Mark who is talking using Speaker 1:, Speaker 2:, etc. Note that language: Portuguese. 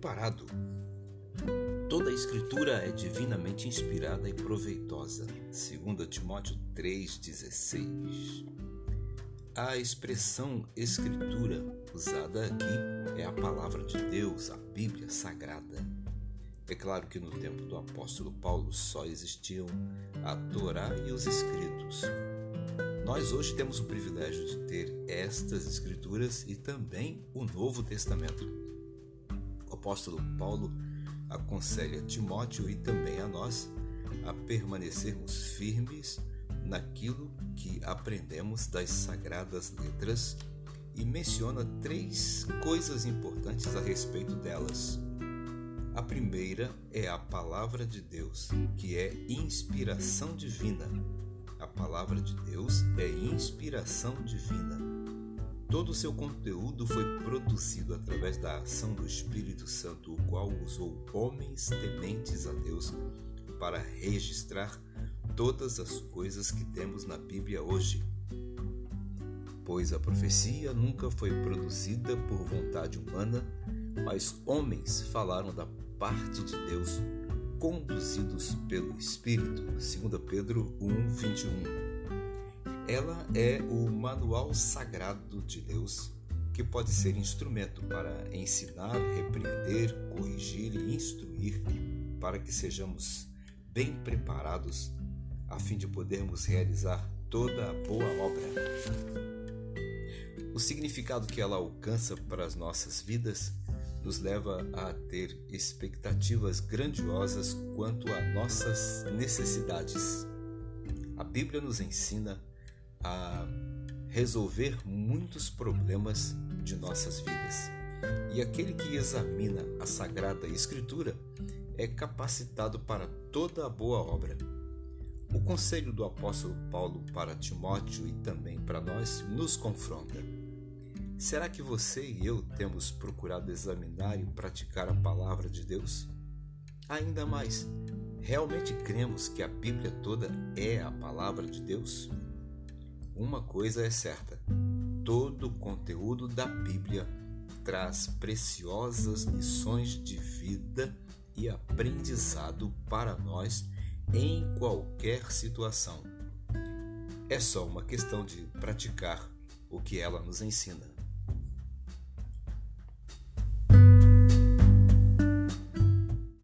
Speaker 1: sagrado. Toda a escritura é divinamente inspirada e proveitosa. 2 Timóteo 3:16. A expressão escritura usada aqui é a palavra de Deus, a Bíblia sagrada. É claro que no tempo do apóstolo Paulo só existiam a Torá e os escritos. Nós hoje temos o privilégio de ter estas escrituras e também o Novo Testamento. Apóstolo Paulo aconselha Timóteo e também a nós a permanecermos firmes naquilo que aprendemos das sagradas letras e menciona três coisas importantes a respeito delas. A primeira é a palavra de Deus, que é inspiração divina. A palavra de Deus é inspiração divina. Todo o seu conteúdo foi produzido através da ação do Espírito Santo, o qual usou homens tementes a Deus para registrar todas as coisas que temos na Bíblia hoje. Pois a profecia nunca foi produzida por vontade humana, mas homens falaram da parte de Deus, conduzidos pelo Espírito. 2 Pedro 1, 21. Ela é o manual sagrado de Deus que pode ser instrumento para ensinar, repreender, corrigir e instruir para que sejamos bem preparados a fim de podermos realizar toda a boa obra. O significado que ela alcança para as nossas vidas nos leva a ter expectativas grandiosas quanto a nossas necessidades. A Bíblia nos ensina a resolver muitos problemas de nossas vidas. E aquele que examina a Sagrada Escritura é capacitado para toda a boa obra. O conselho do apóstolo Paulo para Timóteo e também para nós nos confronta. Será que você e eu temos procurado examinar e praticar a palavra de Deus? Ainda mais, realmente cremos que a Bíblia toda é a palavra de Deus? Uma coisa é certa: todo o conteúdo da Bíblia traz preciosas lições de vida e aprendizado para nós em qualquer situação. É só uma questão de praticar o que ela nos ensina.